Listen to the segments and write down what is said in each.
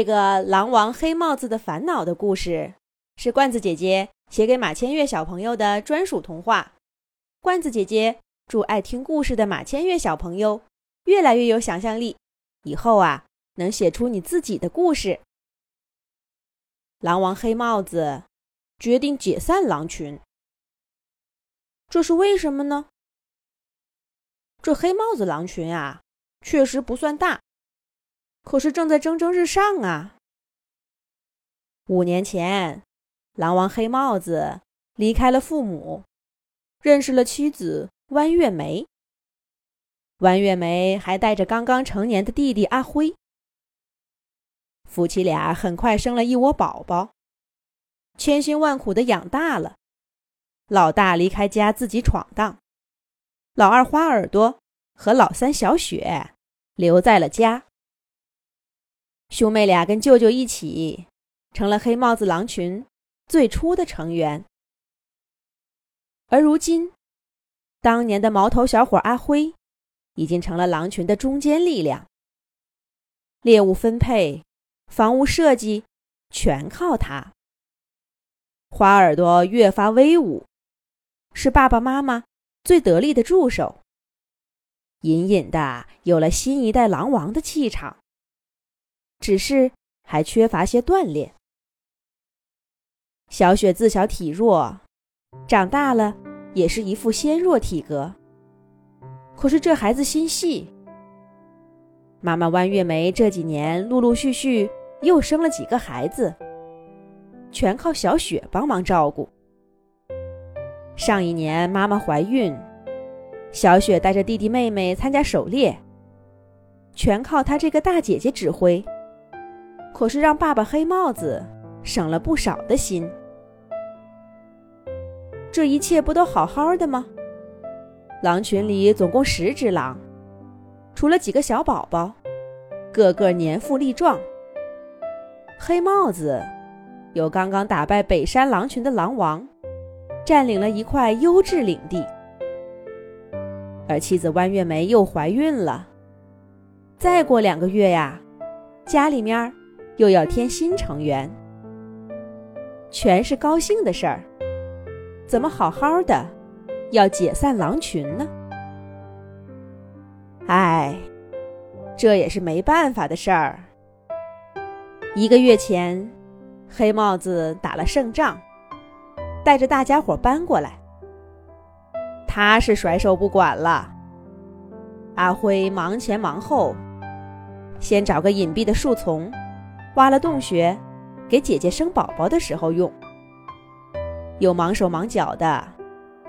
这个狼王黑帽子的烦恼的故事，是罐子姐姐写给马千月小朋友的专属童话。罐子姐姐祝爱听故事的马千月小朋友越来越有想象力，以后啊能写出你自己的故事。狼王黑帽子决定解散狼群，这是为什么呢？这黑帽子狼群啊，确实不算大。可是正在蒸蒸日上啊！五年前，狼王黑帽子离开了父母，认识了妻子弯月梅。弯月梅还带着刚刚成年的弟弟阿辉，夫妻俩很快生了一窝宝宝，千辛万苦的养大了。老大离开家自己闯荡，老二花耳朵和老三小雪留在了家。兄妹俩跟舅舅一起，成了黑帽子狼群最初的成员。而如今，当年的毛头小伙阿辉，已经成了狼群的中坚力量。猎物分配、房屋设计，全靠他。花耳朵越发威武，是爸爸妈妈最得力的助手。隐隐的有了新一代狼王的气场。只是还缺乏些锻炼。小雪自小体弱，长大了也是一副纤弱体格。可是这孩子心细，妈妈弯月梅这几年陆陆续续又生了几个孩子，全靠小雪帮忙照顾。上一年妈妈怀孕，小雪带着弟弟妹妹参加狩猎，全靠她这个大姐姐指挥。可是让爸爸黑帽子省了不少的心。这一切不都好好的吗？狼群里总共十只狼，除了几个小宝宝，个个年富力壮。黑帽子有刚刚打败北山狼群的狼王，占领了一块优质领地，而妻子弯月梅又怀孕了。再过两个月呀，家里面。又要添新成员，全是高兴的事儿，怎么好好的要解散狼群呢？哎，这也是没办法的事儿。一个月前，黑帽子打了胜仗，带着大家伙搬过来，他是甩手不管了。阿辉忙前忙后，先找个隐蔽的树丛。挖了洞穴，给姐姐生宝宝的时候用。又忙手忙脚的，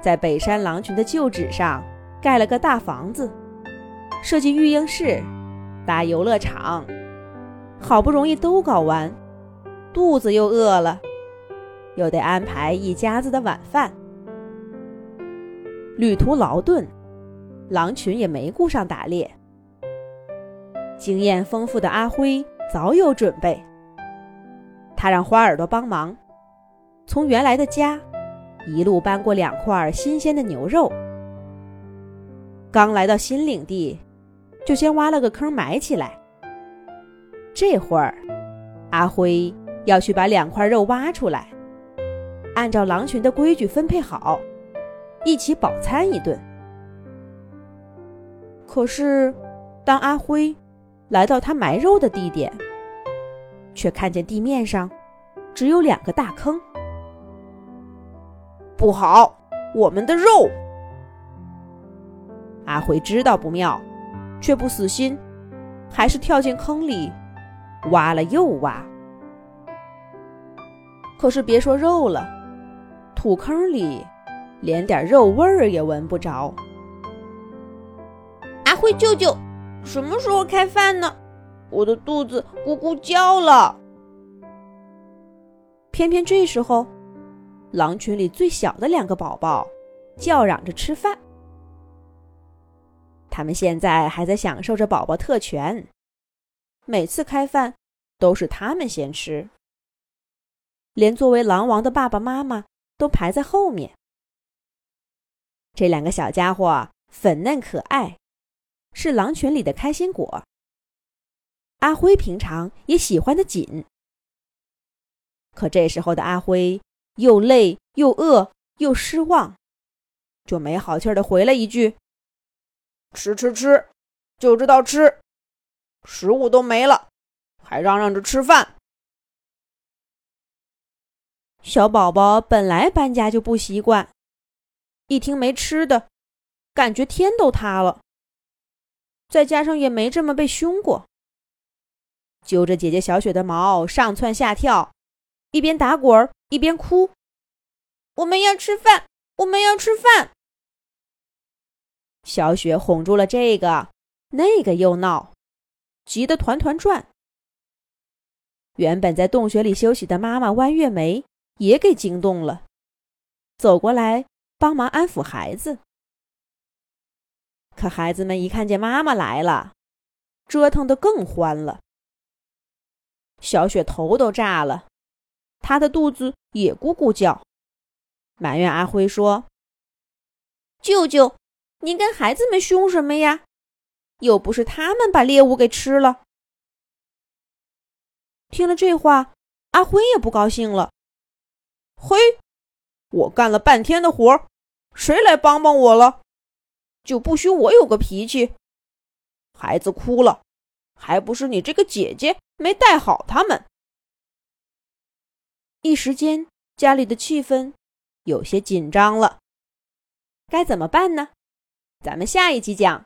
在北山狼群的旧址上盖了个大房子，设计育婴室，搭游乐场。好不容易都搞完，肚子又饿了，又得安排一家子的晚饭。旅途劳顿，狼群也没顾上打猎。经验丰富的阿辉。早有准备，他让花耳朵帮忙，从原来的家一路搬过两块新鲜的牛肉。刚来到新领地，就先挖了个坑埋起来。这会儿，阿辉要去把两块肉挖出来，按照狼群的规矩分配好，一起饱餐一顿。可是，当阿辉……来到他埋肉的地点，却看见地面上只有两个大坑。不好，我们的肉！阿辉知道不妙，却不死心，还是跳进坑里挖了又挖。可是别说肉了，土坑里连点肉味儿也闻不着。阿辉舅舅。什么时候开饭呢？我的肚子咕咕叫了。偏偏这时候，狼群里最小的两个宝宝叫嚷着吃饭。他们现在还在享受着宝宝特权，每次开饭都是他们先吃，连作为狼王的爸爸妈妈都排在后面。这两个小家伙粉嫩可爱。是狼群里的开心果。阿辉平常也喜欢的紧。可这时候的阿辉又累又饿又失望，就没好气儿的回了一句：“吃吃吃，就知道吃，食物都没了，还嚷嚷着吃饭。”小宝宝本来搬家就不习惯，一听没吃的，感觉天都塌了。再加上也没这么被凶过，揪着姐姐小雪的毛上蹿下跳，一边打滚一边哭：“我们要吃饭，我们要吃饭！”小雪哄住了这个，那个又闹，急得团团转。原本在洞穴里休息的妈妈弯月梅。也给惊动了，走过来帮忙安抚孩子。可孩子们一看见妈妈来了，折腾得更欢了。小雪头都炸了，她的肚子也咕咕叫，埋怨阿辉说：“舅舅，您跟孩子们凶什么呀？又不是他们把猎物给吃了。”听了这话，阿辉也不高兴了。嘿，我干了半天的活，谁来帮帮我了？就不许我有个脾气？孩子哭了，还不是你这个姐姐没带好他们？一时间家里的气氛有些紧张了，该怎么办呢？咱们下一集讲。